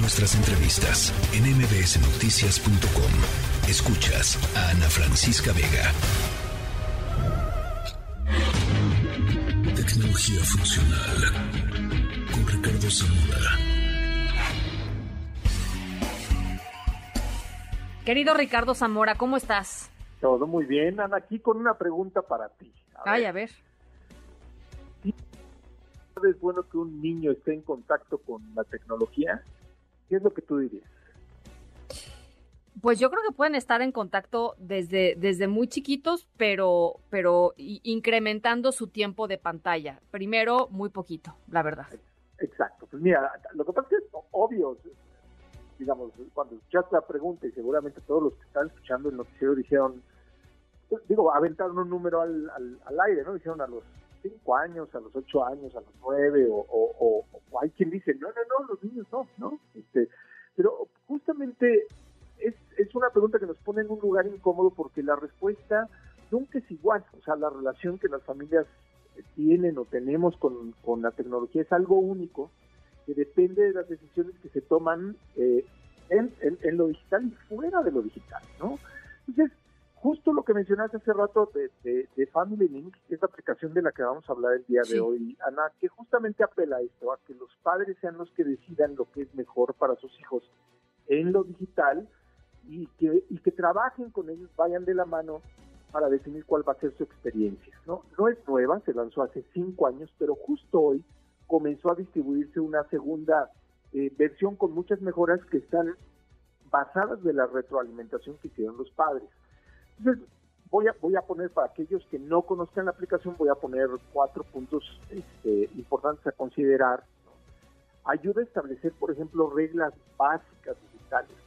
Nuestras entrevistas en mbsnoticias.com. Escuchas a Ana Francisca Vega. Tecnología funcional con Ricardo Zamora. Querido Ricardo Zamora, ¿cómo estás? Todo muy bien, Ana, aquí con una pregunta para ti. A Ay, ver. a ver. ¿Es bueno que un niño esté en contacto con la tecnología? ¿Qué es lo que tú dirías? Pues yo creo que pueden estar en contacto desde, desde muy chiquitos, pero, pero incrementando su tiempo de pantalla. Primero, muy poquito, la verdad. Exacto. Pues mira, lo que pasa es que es obvio, digamos, cuando escuchaste la pregunta y seguramente todos los que están escuchando el noticiero dijeron, digo, aventaron un número al, al, aire, ¿no? Dijeron a los cinco años, a los ocho años, a los nueve, o, hay quien dice, no, no, no, los niños no, ¿no? Este, pero justamente es, es una pregunta que nos pone en un lugar incómodo porque la respuesta nunca es igual. O sea, la relación que las familias tienen o tenemos con, con la tecnología es algo único que depende de las decisiones que se toman eh, en, en, lo digital y fuera de lo digital, ¿no? Entonces, justo lo que mencionaste hace rato de, de, Family Link, que es la aplicación de la que vamos a hablar el día de hoy, Ana, que justamente apela a esto, a que los padres sean los que decidan lo que es mejor para sus hijos en lo digital y que, y que trabajen con ellos, vayan de la mano para definir cuál va a ser su experiencia. No, no es nueva, se lanzó hace cinco años, pero justo hoy comenzó a distribuirse una segunda eh, versión con muchas mejoras que están basadas de la retroalimentación que hicieron los padres. Entonces, voy a, voy a poner para aquellos que no conozcan la aplicación, voy a poner cuatro puntos este, importantes a considerar. Ayuda a establecer, por ejemplo, reglas básicas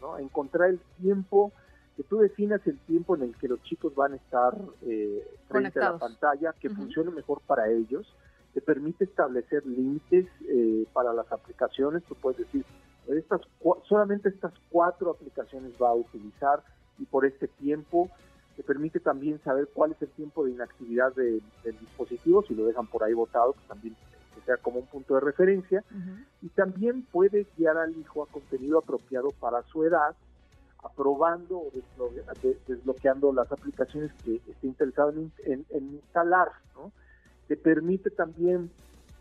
¿no? A encontrar el tiempo, que tú definas el tiempo en el que los chicos van a estar eh, frente a la pantalla, que funcione mejor para ellos, te permite establecer límites eh, para las aplicaciones, tú puedes decir, estas solamente estas cuatro aplicaciones va a utilizar y por este tiempo te permite también saber cuál es el tiempo de inactividad del dispositivo, si lo dejan por ahí botado, pues también sea como un punto de referencia, y también puede guiar al hijo a contenido apropiado para su edad, aprobando o desbloqueando las aplicaciones que esté interesado en, instalar, ¿no? Te permite también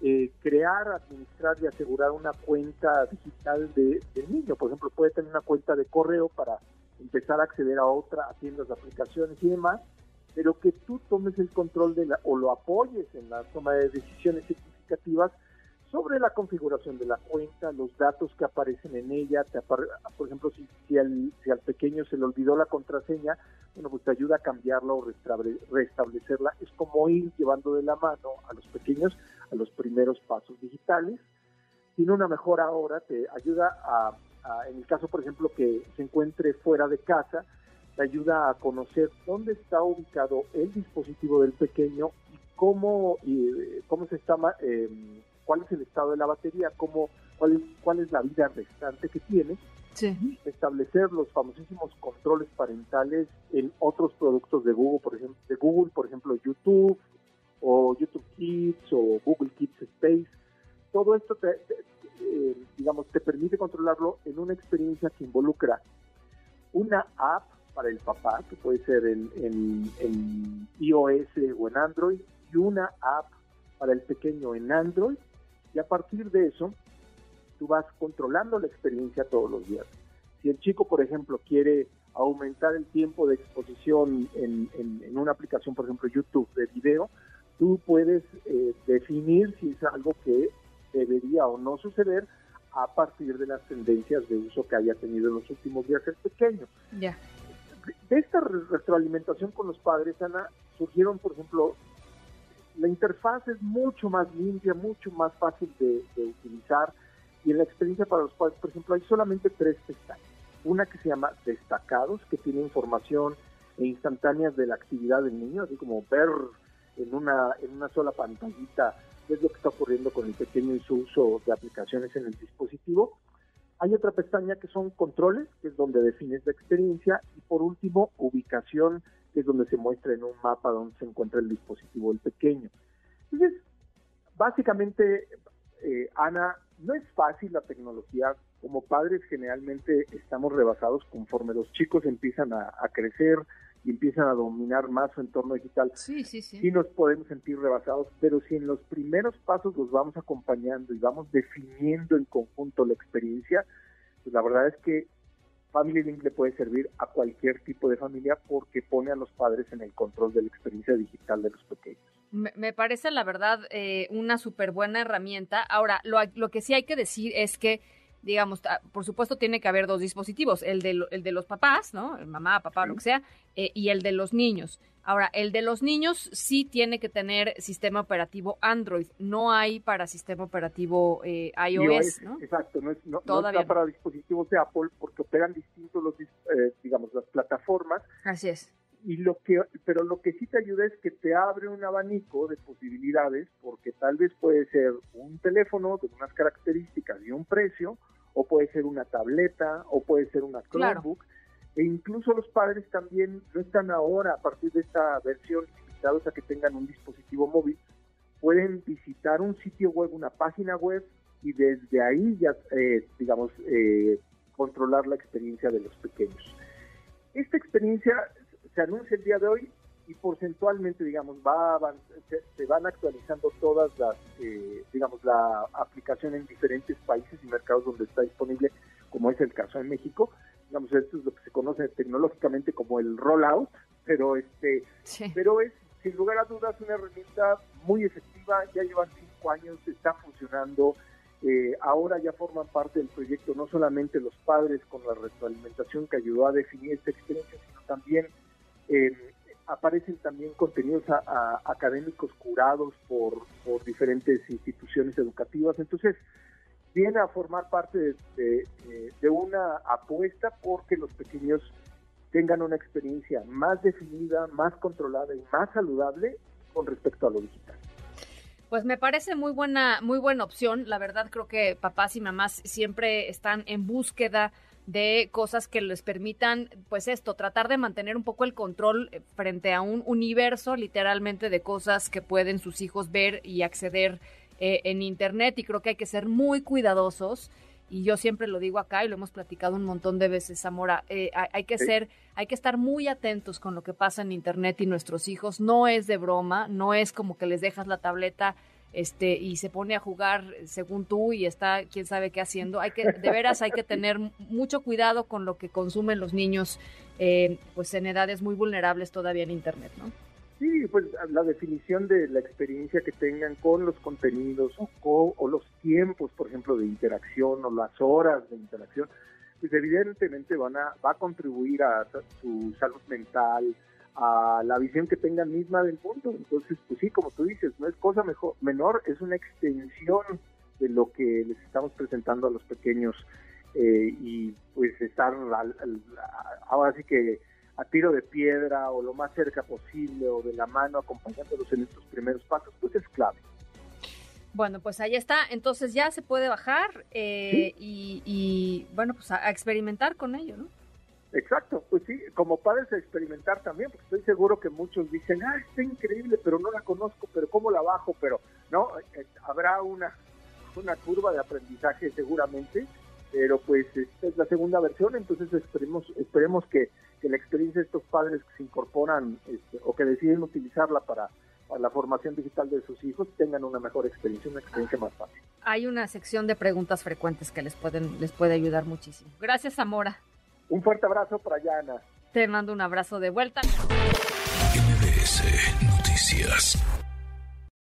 eh, crear, administrar y asegurar una cuenta digital de, del niño. Por ejemplo, puede tener una cuenta de correo para empezar a acceder a otra, a tiendas aplicaciones y demás, pero que tú tomes el control de la, o lo apoyes en la toma de decisiones sobre la configuración de la cuenta, los datos que aparecen en ella, por ejemplo, si, si, al, si al pequeño se le olvidó la contraseña, bueno, pues te ayuda a cambiarla o restablecerla. Es como ir llevando de la mano a los pequeños a los primeros pasos digitales. Tiene una mejor ahora, te ayuda a, en el caso, por ejemplo, que se encuentre fuera de casa, te ayuda a conocer dónde está ubicado el dispositivo del pequeño cómo, y, cómo se está, eh, cuál es el estado de la batería, cómo, cuál, es, cuál es la vida restante que tiene, sí. establecer los famosísimos controles parentales en otros productos de Google, por ejemplo, de Google, por ejemplo, YouTube o YouTube Kids o Google Kids Space. Todo esto, te, eh, digamos, te permite controlarlo en una experiencia que involucra una app para el papá, que puede ser en, en iOS o en Android, y una app para el pequeño en Android y a partir de eso tú vas controlando la experiencia todos los días. Si el chico, por ejemplo, quiere aumentar el tiempo de exposición en, una aplicación, por ejemplo, YouTube de video, tú puedes eh, definir si es algo que debería o no suceder a partir de las tendencias de uso que haya tenido en los últimos días el pequeño. Ya. De esta retroalimentación con los padres, Ana, surgieron, por ejemplo, la interfaz es mucho más limpia, mucho más fácil de, utilizar y en la experiencia para los padres, por ejemplo, hay solamente tres pestañas. Una que se llama destacados, que tiene información e instantáneas de la actividad del niño, así como ver en una, en una sola pantallita qué es lo que está ocurriendo con el pequeño y su uso de aplicaciones en el dispositivo. Hay otra pestaña que son controles, que es donde defines la experiencia, y por último, ubicación que es donde se muestra en un mapa donde se encuentra el dispositivo del pequeño. Entonces, básicamente, eh, Ana, no es fácil la tecnología, como padres generalmente estamos rebasados conforme los chicos empiezan a, crecer y empiezan a dominar más su entorno digital. Sí, sí, sí. Sí nos podemos sentir rebasados, pero si en los primeros pasos los vamos acompañando y vamos definiendo en conjunto la experiencia, pues la verdad es que Family Link le puede servir a cualquier tipo de familia porque pone a los padres en el control de la experiencia digital de los pequeños. Me, parece, la verdad, eh, una súper buena herramienta. Ahora, lo, lo que sí hay que decir es que digamos, por supuesto tiene que haber dos dispositivos, el de, el de los papás, ¿no? El mamá, papá, lo que sea, eh, y el de los niños. Ahora, el de los niños sí tiene que tener sistema operativo Android, no hay para sistema operativo eh, iOS, ¿no? Exacto, no, es, no, está para dispositivos de Apple porque operan distintos los, eh, digamos, las plataformas. Así es y lo que pero lo que sí te ayuda es que te abre un abanico de posibilidades porque tal vez puede ser un teléfono de unas características y un precio o puede ser una tableta o puede ser una Chromebook e incluso los padres también no están ahora a partir de esta versión limitados a que tengan un dispositivo móvil pueden visitar un sitio web una página web y desde ahí ya eh, digamos eh, controlar la experiencia de los pequeños. Esta experiencia se anuncia el día de hoy y porcentualmente, digamos, va se, van actualizando todas las, eh, digamos, la aplicación en diferentes países y mercados donde está disponible, como es el caso en México. Digamos, esto es lo que se conoce tecnológicamente como el rollout, pero este, pero es sin lugar a dudas una herramienta muy efectiva. Ya llevan cinco años, está funcionando. Eh, ahora ya forman parte del proyecto no solamente los padres con la retroalimentación que ayudó a definir esta experiencia, sino también eh, aparecen también contenidos académicos curados por, diferentes instituciones educativas. Entonces, viene a formar parte de, una apuesta porque los pequeños tengan una experiencia más definida, más controlada y más saludable con respecto a lo digital. Pues me parece muy buena, muy buena opción. La verdad creo que papás y mamás siempre están en búsqueda de cosas que les permitan, pues esto, tratar de mantener un poco el control eh, frente a un universo literalmente de cosas que pueden sus hijos ver y acceder eh, en Internet. Y creo que hay que ser muy cuidadosos. Y yo siempre lo digo acá y lo hemos platicado un montón de veces, Zamora, eh, hay, que ser, hay que estar muy atentos con lo que pasa en Internet y nuestros hijos, no es de broma, no es como que les dejas la tableta este y se pone a jugar según tú y está quién sabe qué haciendo. Hay que de veras hay que tener mucho cuidado con lo que consumen los niños eh, pues en edades muy vulnerables todavía en internet, ¿no? Sí, pues la definición de la experiencia que tengan con los contenidos o, o los tiempos, por ejemplo, de interacción o las horas de interacción, pues evidentemente van a va a contribuir a su salud mental, a la visión que tengan misma del mundo. Entonces, pues sí, como tú dices, no es cosa mejor, menor, es una extensión de lo que les estamos presentando a los pequeños eh, y pues estar ahora sí que a tiro de piedra o lo más cerca posible o de la mano acompañándolos en estos primeros pasos, pues es clave. Bueno, pues ahí está. Entonces ya se puede bajar eh, y, bueno, pues a experimentar con ello, ¿no? Exacto, pues sí, como padres a experimentar también, porque estoy seguro que muchos dicen, ah, está increíble, pero no la conozco, pero ¿cómo la bajo? Pero no, eh, habrá una, una curva de aprendizaje seguramente, pero pues esta es la segunda versión, entonces esperemos, esperemos que, la experiencia de estos padres que se incorporan este, o que deciden utilizarla para, para la formación digital de sus hijos tengan una mejor experiencia, una experiencia más fácil. Hay una sección de preguntas frecuentes que les pueden les puede ayudar muchísimo. Gracias, Zamora. Un fuerte abrazo para Yana. Te mando un abrazo de vuelta. MBS Noticias.